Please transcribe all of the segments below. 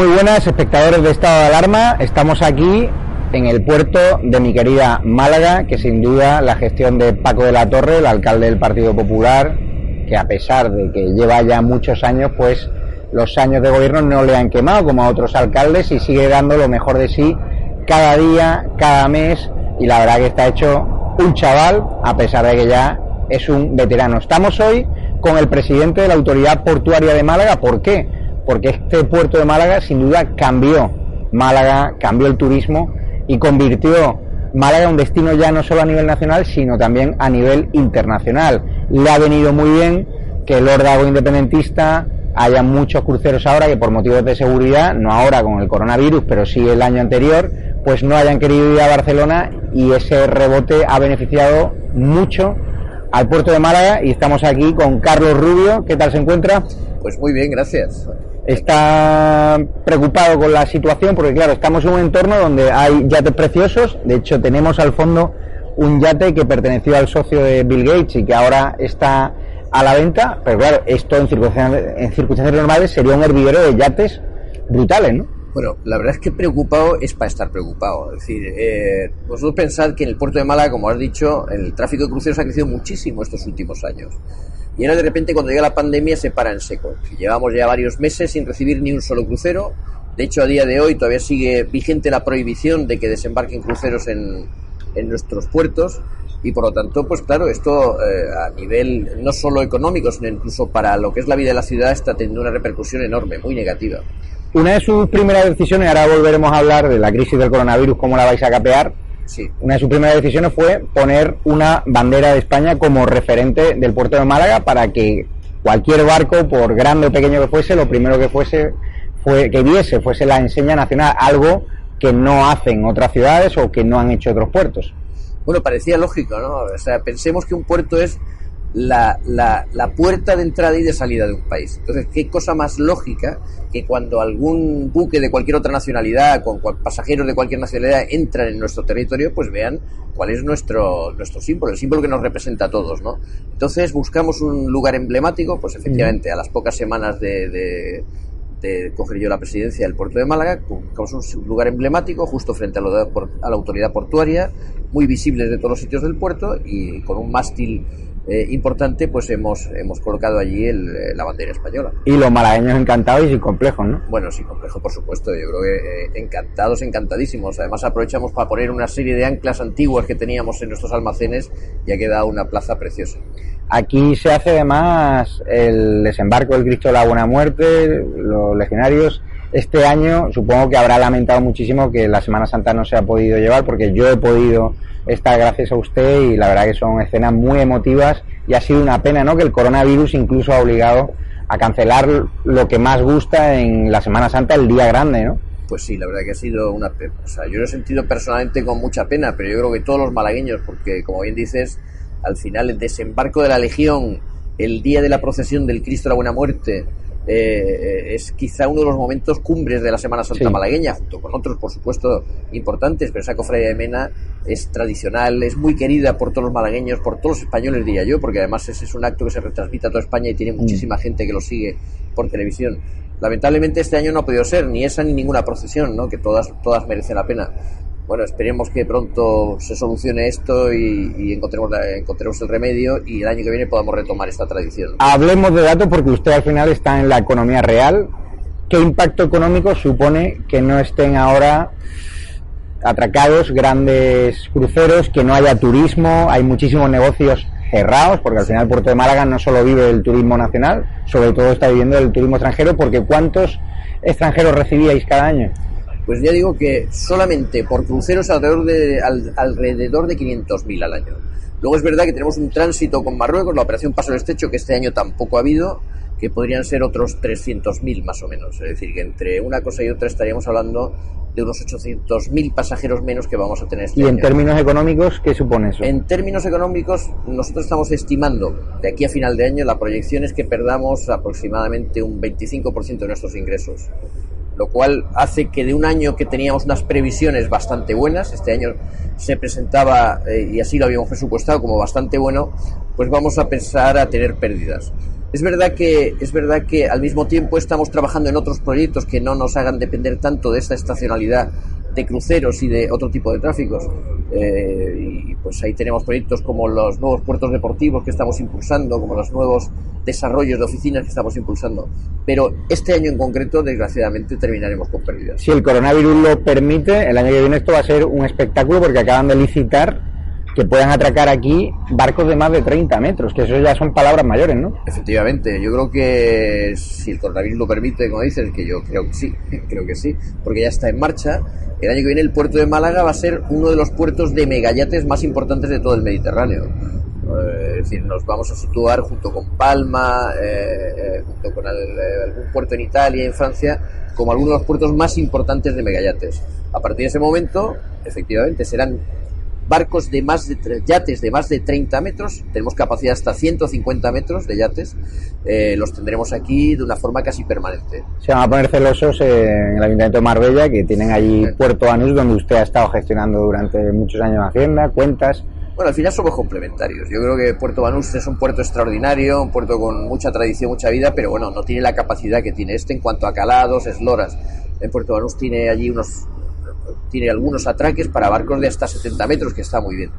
Muy buenas, espectadores de Estado de Alarma. Estamos aquí en el puerto de mi querida Málaga, que sin duda la gestión de Paco de la Torre, el alcalde del Partido Popular, que a pesar de que lleva ya muchos años, pues los años de gobierno no le han quemado como a otros alcaldes y sigue dando lo mejor de sí cada día, cada mes y la verdad que está hecho un chaval a pesar de que ya es un veterano. Estamos hoy con el presidente de la Autoridad Portuaria de Málaga. ¿Por qué? Porque este puerto de Málaga sin duda cambió Málaga, cambió el turismo y convirtió Málaga en un destino ya no solo a nivel nacional, sino también a nivel internacional. Le ha venido muy bien que el órdago independentista haya muchos cruceros ahora que por motivos de seguridad, no ahora con el coronavirus, pero sí el año anterior, pues no hayan querido ir a Barcelona y ese rebote ha beneficiado mucho al puerto de Málaga y estamos aquí con Carlos Rubio. ¿Qué tal se encuentra? Pues muy bien, gracias. Está preocupado con la situación porque, claro, estamos en un entorno donde hay yates preciosos. De hecho, tenemos al fondo un yate que perteneció al socio de Bill Gates y que ahora está a la venta. Pero, claro, esto en circunstancias, en circunstancias normales sería un hervidero de yates brutales, ¿no? Bueno, la verdad es que preocupado es para estar preocupado. Es decir, eh, vosotros pensad que en el puerto de Málaga, como has dicho, el tráfico de cruceros ha crecido muchísimo estos últimos años. Y ahora de repente cuando llega la pandemia se para en seco. Llevamos ya varios meses sin recibir ni un solo crucero. De hecho, a día de hoy todavía sigue vigente la prohibición de que desembarquen cruceros en, en nuestros puertos y por lo tanto, pues claro, esto eh, a nivel no solo económico, sino incluso para lo que es la vida de la ciudad está teniendo una repercusión enorme, muy negativa. Una de sus primeras decisiones, ahora volveremos a hablar de la crisis del coronavirus, cómo la vais a capear. Sí. Una de sus primeras decisiones fue poner una bandera de España como referente del puerto de Málaga para que cualquier barco, por grande o pequeño que fuese, lo primero que fuese, fue, que viese fuese la enseña nacional, algo que no hacen otras ciudades o que no han hecho otros puertos. Bueno, parecía lógico, ¿no? O sea, pensemos que un puerto es la, la, la, puerta de entrada y de salida de un país. Entonces, ¿qué cosa más lógica que cuando algún buque de cualquier otra nacionalidad, con pasajeros de cualquier nacionalidad entran en nuestro territorio, pues vean cuál es nuestro, nuestro símbolo, el símbolo que nos representa a todos, ¿no? Entonces, buscamos un lugar emblemático, pues efectivamente, a las pocas semanas de, de de coger yo la presidencia del puerto de Málaga, buscamos un lugar emblemático justo frente a, lo de, a la autoridad portuaria, muy visible de todos los sitios del puerto y con un mástil eh, importante, pues hemos, hemos colocado allí el, eh, la bandera española. Y los malagueños encantados y sin complejos, ¿no? Bueno, sin complejo, por supuesto. Yo creo que eh, encantados, encantadísimos. Además, aprovechamos para poner una serie de anclas antiguas que teníamos en nuestros almacenes y ha quedado una plaza preciosa. Aquí se hace además el desembarco del Cristo de la Buena Muerte, los legionarios. Este año supongo que habrá lamentado muchísimo que la Semana Santa no se ha podido llevar porque yo he podido estar gracias a usted y la verdad que son escenas muy emotivas y ha sido una pena ¿no? que el coronavirus incluso ha obligado a cancelar lo que más gusta en la Semana Santa, el día grande, ¿no? Pues sí, la verdad que ha sido una pena. O sea, yo lo he sentido personalmente con mucha pena, pero yo creo que todos los malagueños, porque como bien dices, al final el desembarco de la Legión, el día de la procesión del Cristo de la Buena Muerte, eh, es quizá uno de los momentos cumbres de la Semana Santa sí. malagueña, junto con otros, por supuesto, importantes, pero esa cofradía de Mena es tradicional, es muy querida por todos los malagueños, por todos los españoles, diría yo, porque además ese es un acto que se retransmite a toda España y tiene muchísima mm. gente que lo sigue por televisión. Lamentablemente este año no ha podido ser ni esa ni ninguna procesión, ¿no? que todas, todas merecen la pena bueno, esperemos que pronto se solucione esto y, encontremos, el remedio y el año que viene podamos retomar esta tradición. Hablemos de datos porque usted al final está en la economía real. ¿Qué impacto económico supone que no estén ahora atracados grandes cruceros, que no haya turismo? Hay muchísimos negocios cerrados, porque al final Puerto de Málaga no solo vive del turismo nacional, sobre todo está viviendo del turismo extranjero, porque ¿cuántos extranjeros recibíais cada año? Pues ya digo que solamente por cruceros alrededor de, al, alrededor de 500.000 al año. Luego es verdad que tenemos un tránsito con Marruecos, la operación Paso del Estrecho, que este año tampoco ha habido, que podrían ser otros 300.000 más o menos. Es decir, que entre una cosa y otra estaríamos hablando de unos 800.000 pasajeros menos que vamos a tener este ¿Y año. en términos económicos qué supone eso? En términos económicos, nosotros estamos estimando de aquí a final de año la proyección es que perdamos aproximadamente un 25% de nuestros ingresos lo cual hace que de un año que teníamos unas previsiones bastante buenas, este año se presentaba, eh, y así lo habíamos presupuestado, como bastante bueno, pues vamos a pensar a tener pérdidas. Es verdad que es verdad que al mismo tiempo estamos trabajando en otros proyectos que no nos hagan depender tanto de esta estacionalidad de cruceros y de otro tipo de tráficos. Eh, y pues ahí tenemos proyectos como los nuevos puertos deportivos que estamos impulsando, como los nuevos desarrollos de oficinas que estamos impulsando. Pero este año en concreto, desgraciadamente, terminaremos con pérdidas. Si el coronavirus lo permite, el año que viene esto va a ser un espectáculo porque acaban de licitar que puedan atracar aquí barcos de más de 30 metros, que eso ya son palabras mayores, ¿no? Efectivamente, yo creo que si el coronavirus lo permite, como dices, que yo creo que sí, creo que sí, porque ya está en marcha, el año que viene el puerto de Málaga va a ser uno de los puertos de megayates más importantes de todo el Mediterráneo. Eh, es decir, nos vamos a situar junto con Palma, eh, junto con algún puerto en Italia, en Francia, como algunos de los puertos más importantes de megayates. A partir de ese momento, efectivamente, serán barcos de más de yates de más de 30 metros, tenemos capacidad hasta 150 metros de yates, eh, los tendremos aquí de una forma casi permanente. Se van a poner celosos en el Ayuntamiento de Marbella, que tienen allí Puerto Anus, donde usted ha estado gestionando durante muchos años Hacienda, cuentas. Bueno, al final somos complementarios. Yo creo que Puerto Banús es un puerto extraordinario, un puerto con mucha tradición, mucha vida, pero bueno, no tiene la capacidad que tiene este en cuanto a calados, esloras. En Puerto Banús tiene allí unos tiene algunos atraques para barcos de hasta 70 metros, que está muy bien.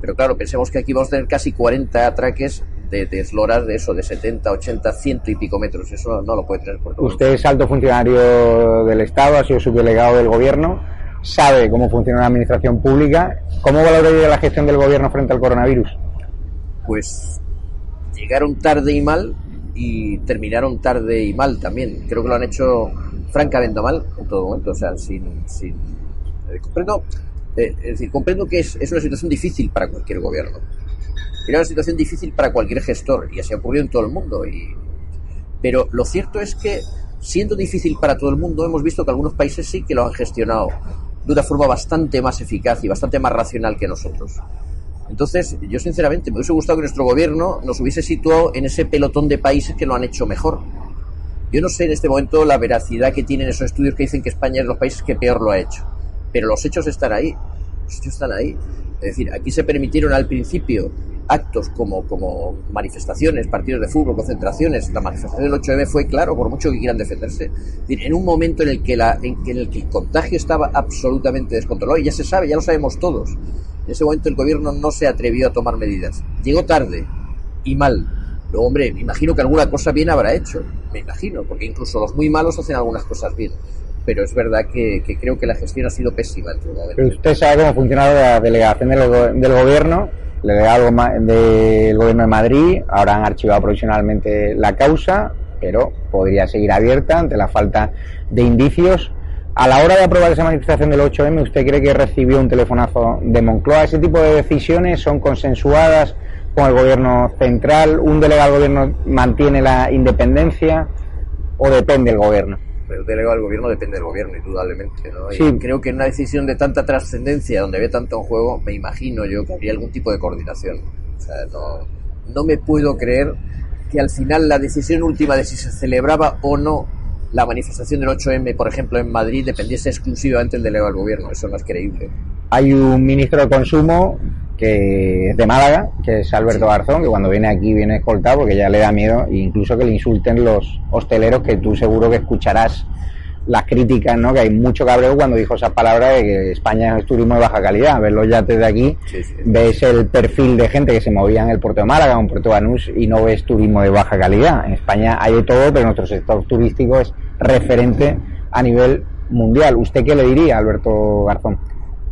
Pero claro, pensemos que aquí vamos a tener casi 40 atraques de, de esloras de eso, de 70, 80, ciento y pico metros. Eso no lo puede tener Puerto Usted es alto funcionario del Estado, ha sido subdelegado del Gobierno, sabe cómo funciona la administración pública. ¿Cómo valoraría la gestión del Gobierno frente al coronavirus? Pues llegaron tarde y mal y terminaron tarde y mal también. Creo que lo han hecho francamente mal en todo momento, o sea, sin, sin comprendo, eh, es decir, comprendo que es, es, una situación difícil para cualquier gobierno. Era una situación difícil para cualquier gestor y así ha ocurrido en todo el mundo. Y, pero lo cierto es que, siendo difícil para todo el mundo, hemos visto que algunos países sí que lo han gestionado de una forma bastante más eficaz y bastante más racional que nosotros. Entonces, yo sinceramente me hubiese gustado que nuestro gobierno nos hubiese situado en ese pelotón de países que lo han hecho mejor. Yo no sé en este momento la veracidad que tienen esos estudios que dicen que España es de los países que peor lo ha hecho pero los hechos están ahí, los hechos están ahí. Es decir, aquí se permitieron al principio actos como, como manifestaciones, partidos de fútbol, concentraciones. La manifestación del 8M fue claro, por mucho que quieran defenderse. En un momento en el que, la, en, el, que el contagio estaba absolutamente descontrolado, y ya se sabe, ya lo sabemos todos. En ese momento el gobierno no se atrevió a tomar medidas. Llegó tarde y mal. Luego, hombre, me imagino que alguna cosa bien habrá hecho. Me imagino, porque incluso los muy malos hacen algunas cosas bien pero es verdad que, creo que la gestión ha sido pésima en todo momento. Usted sabe cómo ha funcionado la delegación del, del gobierno, el delegado del gobierno de Madrid, ahora han archivado provisionalmente la causa, pero podría seguir abierta ante la falta de indicios. A la hora de aprobar esa manifestación del 8M, ¿usted cree que recibió un telefonazo de Moncloa? ¿Ese tipo de decisiones son consensuadas con el gobierno central? ¿Un delegado del gobierno mantiene la independencia o depende del gobierno? El delegado del gobierno depende del gobierno, indudablemente. ¿no? Y creo que en una decisión de tanta trascendencia, donde ve tanto en juego, me imagino yo que habría algún tipo de coordinación. O sea, no, no me puedo creer que al final la decisión última de si se celebraba o no la manifestación del 8M, por ejemplo, en Madrid, dependiese exclusivamente del delegado del gobierno. Eso no es creíble. Hay un ministro de Consumo que es de Málaga, que es Alberto Garzón, que cuando viene aquí viene escoltado porque ya le da miedo, e incluso que le insulten los hosteleros, que tú seguro que escucharás las críticas, ¿no? Que hay mucho cabreo cuando dijo esa palabra de que España es turismo de baja calidad. Ves los yates de aquí, ves el perfil de gente que se movía en el puerto de Málaga, en puerto de Banús, y no ves turismo de baja calidad. En España hay de todo, pero nuestro sector turístico es referente a nivel mundial. ¿Usted qué le diría, Alberto Garzón?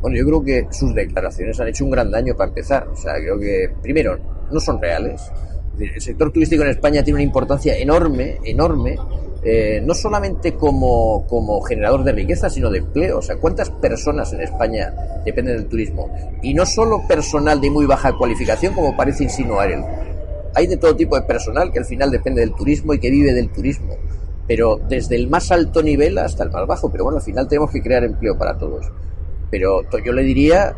Bueno, yo creo que sus declaraciones han hecho un gran daño para empezar. O sea, creo que, primero, no son reales. El sector turístico en España tiene una importancia enorme, enorme, eh, no solamente como, como generador de riqueza, sino de empleo. O sea, ¿cuántas personas en España dependen del turismo? Y no solo personal de muy baja cualificación, como parece insinuar él. Hay de todo tipo de personal que al final depende del turismo y que vive del turismo. Pero desde el más alto nivel hasta el más bajo. Pero bueno, al final tenemos que crear empleo para todos. Pero yo le diría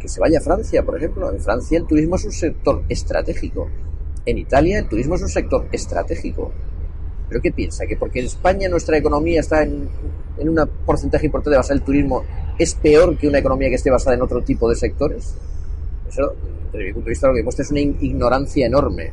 que se vaya a Francia, por ejemplo. En Francia el turismo es un sector estratégico. En Italia el turismo es un sector estratégico. ¿Pero qué piensa? ¿Que porque en España nuestra economía está en, un porcentaje importante basado en el turismo es peor que una economía que esté basada en otro tipo de sectores? Eso, desde mi punto de vista, lo que demuestra es una ignorancia enorme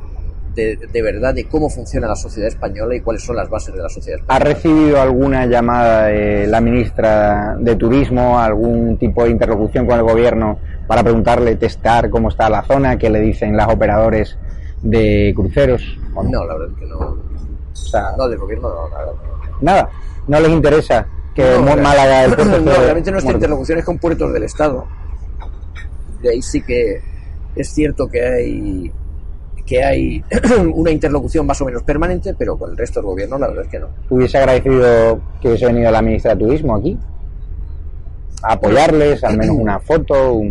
de, verdad de cómo funciona la sociedad española y cuáles son las bases de la sociedad española. ¿Ha recibido alguna llamada de la ministra de Turismo, algún tipo de interlocución con el gobierno para preguntarle, testar cómo está la zona, qué le dicen las operadores de cruceros? No, la verdad es que no. O sea, no, del gobierno no, nada. Nada, no les interesa que Málaga el puerto No, realmente nuestra interlocución es con puertos del Estado. De ahí sí que es cierto que hay que hay una interlocución más o menos permanente, pero con el resto del gobierno la verdad es que no. ¿Hubiese agradecido que hubiese venido la ministra de Turismo aquí? A apoyarles, al menos una foto,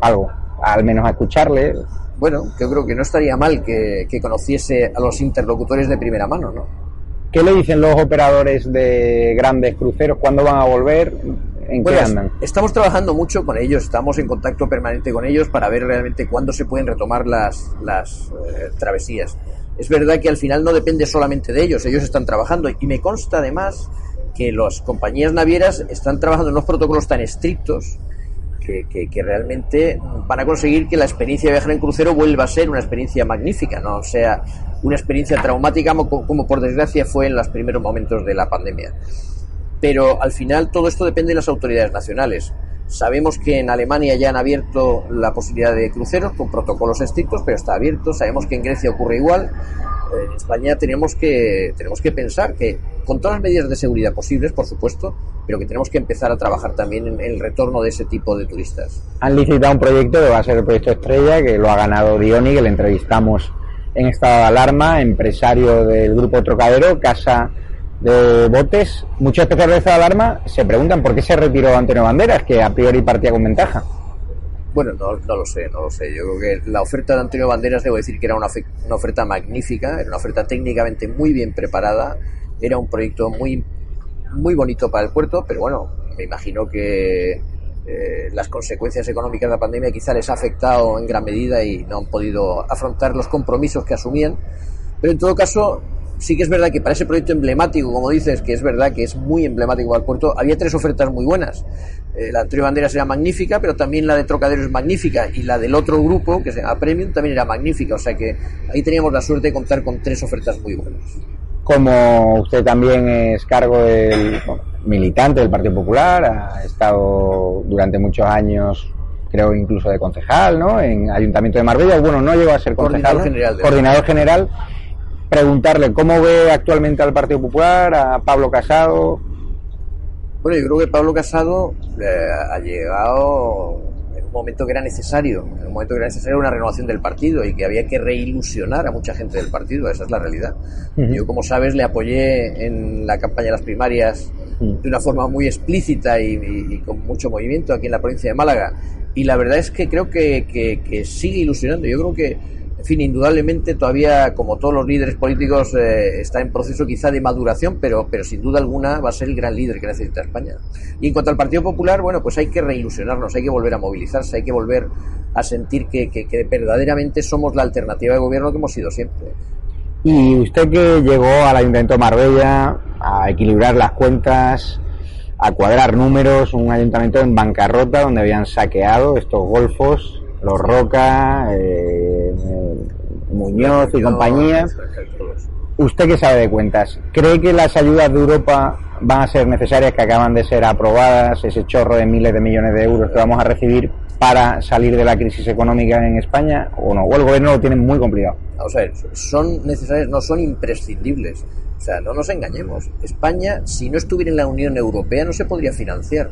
algo, al menos a escucharles. Bueno, yo creo que no estaría mal que, que conociese a los interlocutores de primera mano, ¿no? ¿Qué le dicen los operadores de grandes cruceros? ¿Cuándo van a volver? ¿En qué andan? Estamos trabajando mucho con ellos, estamos en contacto permanente con ellos para ver realmente cuándo se pueden retomar las, las eh, travesías. Es verdad que al final no depende solamente de ellos, ellos están trabajando y me consta además que las compañías navieras están trabajando en unos protocolos tan estrictos que, que, realmente van a conseguir que la experiencia de viajar en crucero vuelva a ser una experiencia magnífica, no sea una experiencia traumática como, como por desgracia fue en los primeros momentos de la pandemia. Pero al final todo esto depende de las autoridades nacionales. Sabemos que en Alemania ya han abierto la posibilidad de cruceros con protocolos estrictos, pero está abierto. Sabemos que en Grecia ocurre igual en España tenemos que, tenemos que pensar que, con todas las medidas de seguridad posibles, por supuesto, pero que tenemos que empezar a trabajar también en el retorno de ese tipo de turistas. Han licitado un proyecto que va a ser el proyecto Estrella, que lo ha ganado Dioni, que le entrevistamos en estado de alarma, empresario del grupo Trocadero, Casa de Botes. Muchos especialistas de alarma se preguntan por qué se retiró Antonio Banderas, que a priori partía con ventaja. Bueno, no, no, lo sé, no lo sé. Yo creo que la oferta de Antonio Banderas, debo decir que era una, una oferta magnífica, era una oferta técnicamente muy bien preparada, era un proyecto muy, muy bonito para el puerto, pero bueno, me imagino que eh, las consecuencias económicas de la pandemia quizá les ha afectado en gran medida y no han podido afrontar los compromisos que asumían. Pero en todo caso, sí que es verdad que para ese proyecto emblemático, como dices, que es verdad que es muy emblemático el puerto, había tres ofertas muy buenas. Eh, la anterior bandera era magnífica, pero también la de Trocadero es magnífica y la del otro grupo, que se llama Premium, también era magnífica. O sea que ahí teníamos la suerte de contar con tres ofertas muy buenas. Como usted también es cargo del militante del Partido Popular, ha estado durante muchos años creo incluso de concejal, ¿no? En Ayuntamiento de Marbella, bueno, no llegó a ser concejal, coordinador general. Coordinador general preguntarle cómo ve actualmente al Partido Popular, a Pablo Casado. Bueno, yo creo que Pablo Casado eh, ha llegado en un momento que era necesario, en un momento que era necesario una renovación del partido y que había que reilusionar a mucha gente del partido, esa es la realidad. Yo, como sabes, le apoyé en la campaña de las primarias de una forma muy explícita y, con mucho movimiento aquí en la provincia de Málaga. Y la verdad es que creo que, que sigue ilusionando. Yo creo que en fin, indudablemente todavía, como todos los líderes políticos, eh, está en proceso quizá de maduración, pero, pero sin duda alguna va a ser el gran líder que necesita España. Y en cuanto al Partido Popular, bueno, pues hay que reilusionarnos, hay que volver a movilizarse, hay que volver a sentir que, que, verdaderamente somos la alternativa de gobierno que hemos sido siempre. Y usted que llegó al Ayuntamiento de Marbella a equilibrar las cuentas, a cuadrar números, un ayuntamiento en bancarrota donde habían saqueado estos golfos, los Roca, eh, Muñoz y compañía. ¿Usted qué sabe de cuentas? ¿Cree que las ayudas de Europa van a ser necesarias, que acaban de ser aprobadas, ese chorro de miles de millones de euros que vamos a recibir para salir de la crisis económica en España o no? ¿O el gobierno lo tiene muy complicado? Vamos a ver, son necesarias, no son imprescindibles. O sea, no nos engañemos. España, si no estuviera en la Unión Europea, no se podría financiar.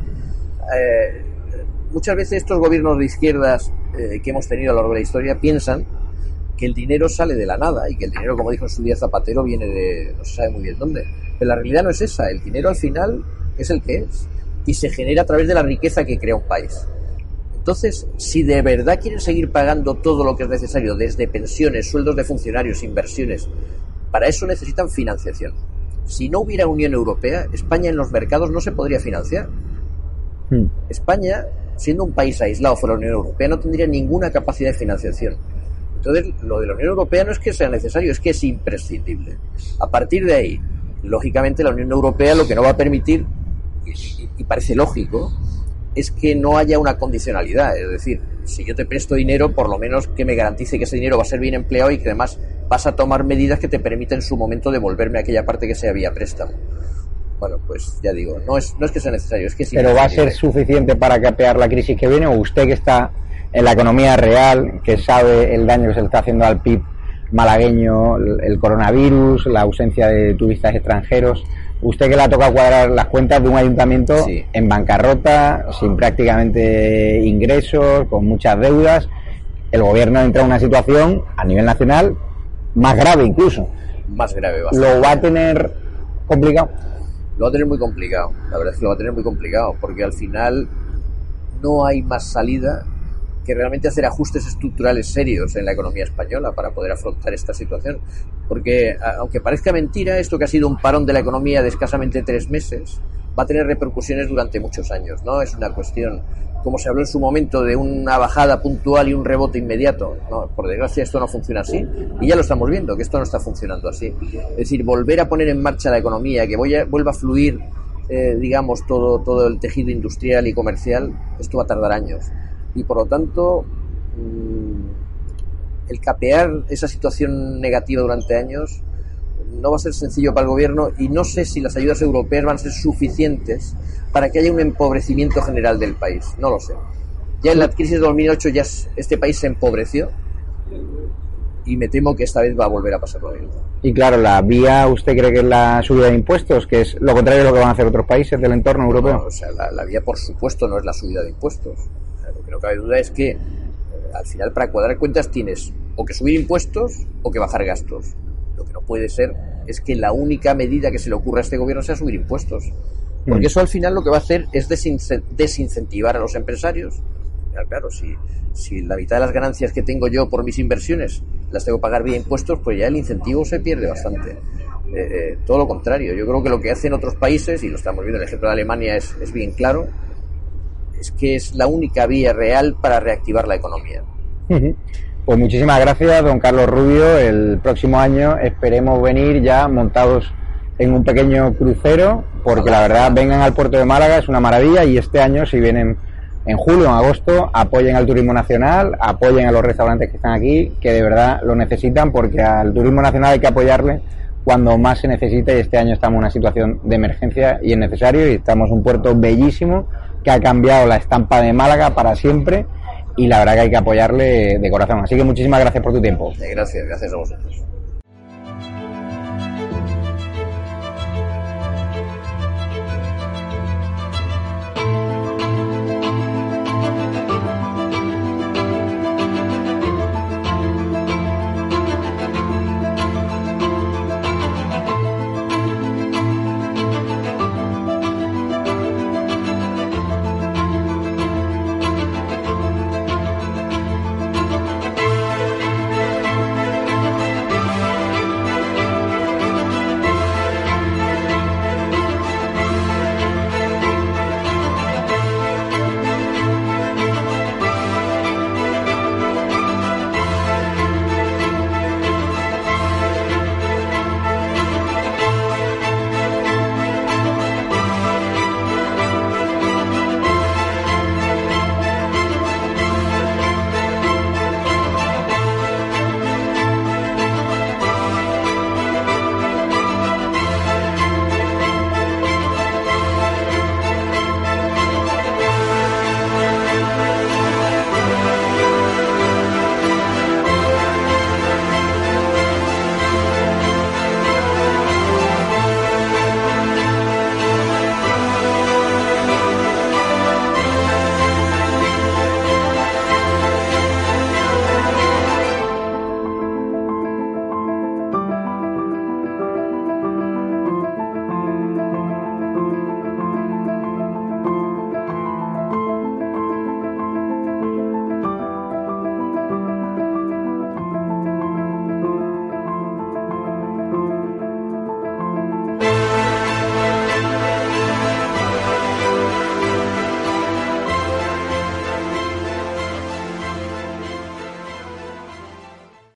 Eh, muchas veces estos gobiernos de izquierdas eh, que hemos tenido a lo largo de la historia piensan que el dinero sale de la nada y que el dinero, como dijo en su día Zapatero, viene de no se sabe muy bien dónde. Pero la realidad no es esa. El dinero al final es el que es y se genera a través de la riqueza que crea un país. Entonces, si de verdad quieren seguir pagando todo lo que es necesario, desde pensiones, sueldos de funcionarios, inversiones, para eso necesitan financiación. Si no hubiera Unión Europea, España en los mercados no se podría financiar. Hmm. España, siendo un país aislado fuera de la Unión Europea, no tendría ninguna capacidad de financiación. Entonces, lo de la Unión Europea no es que sea necesario, es que es imprescindible. A partir de ahí, lógicamente, la Unión Europea lo que no va a permitir, y, parece lógico, es que no haya una condicionalidad. Es decir, si yo te presto dinero, por lo menos que me garantice que ese dinero va a ser bien empleado y que además vas a tomar medidas que te permitan en su momento devolverme aquella parte que se había préstamo. Bueno, pues ya digo, no es, no es que sea necesario, es que sí. Pero va a ser suficiente para capear la crisis que viene o usted que está en la economía real, que sabe el daño que se le está haciendo al PIB malagueño, el coronavirus, la ausencia de turistas extranjeros. Usted que le ha tocado cuadrar las cuentas de un ayuntamiento en bancarrota, sin prácticamente ingresos, con muchas deudas, el gobierno entra en una situación a nivel nacional más grave incluso. Más grave, ¿Lo va a tener complicado? Lo va a tener muy complicado, la verdad es que lo va a tener muy complicado, porque al final no hay más salida que realmente hacer ajustes estructurales serios en la economía española para poder afrontar esta situación. Porque, aunque parezca mentira, esto que ha sido un parón de la economía de escasamente tres meses, va a tener repercusiones durante muchos años, ¿no? Es una cuestión, como se habló en su momento, de una bajada puntual y un rebote inmediato. No, por desgracia esto no funciona así y ya lo estamos viendo, que esto no está funcionando así. Es decir, volver a poner en marcha la economía, que vuelva a fluir, eh, digamos, todo, todo el tejido industrial y comercial, esto va a tardar años. Y por lo tanto, mm, el capear esa situación negativa durante años no va a ser sencillo para el gobierno y no sé si las ayudas europeas van a ser suficientes para que haya un empobrecimiento general del país. No lo sé. Ya en la crisis de 2008 ya este país se empobreció y me temo que esta vez va a volver a pasar lo mismo. Y claro, la vía, ¿usted cree que es la subida de impuestos, que es lo contrario de lo que van a hacer otros países del entorno europeo? o sea, la, vía, por supuesto, no es la subida de impuestos. lo que no cabe duda es que, eh, al final, para cuadrar cuentas tienes o que subir impuestos o que bajar gastos. Lo que no puede ser es que la única medida que se le ocurra a este gobierno sea subir impuestos. Porque mm. eso al final lo que va a hacer es desincentivar a los empresarios. Claro, si, si la mitad de las ganancias que tengo yo por mis inversiones las tengo que pagar vía impuestos, pues ya el incentivo se pierde bastante. Eh, eh, todo lo contrario, yo creo que lo que hacen otros países, y lo estamos viendo, el ejemplo de Alemania es, es bien claro, es que es la única vía real para reactivar la economía. Pues muchísimas gracias, don Carlos Rubio. El próximo año esperemos venir ya montados en un pequeño crucero, porque la verdad vengan al puerto de Málaga, es una maravilla, y este año si vienen en julio, en agosto, apoyen al turismo nacional, apoyen a los restaurantes que están aquí, que de verdad lo necesitan, porque al turismo nacional hay que apoyarle cuando más se necesita y este año estamos en una situación de emergencia y es necesario y estamos en un puerto bellísimo que ha cambiado la estampa de Málaga para siempre y la verdad que hay que apoyarle de corazón. Así que muchísimas gracias por tu tiempo. Gracias, gracias a vosotros.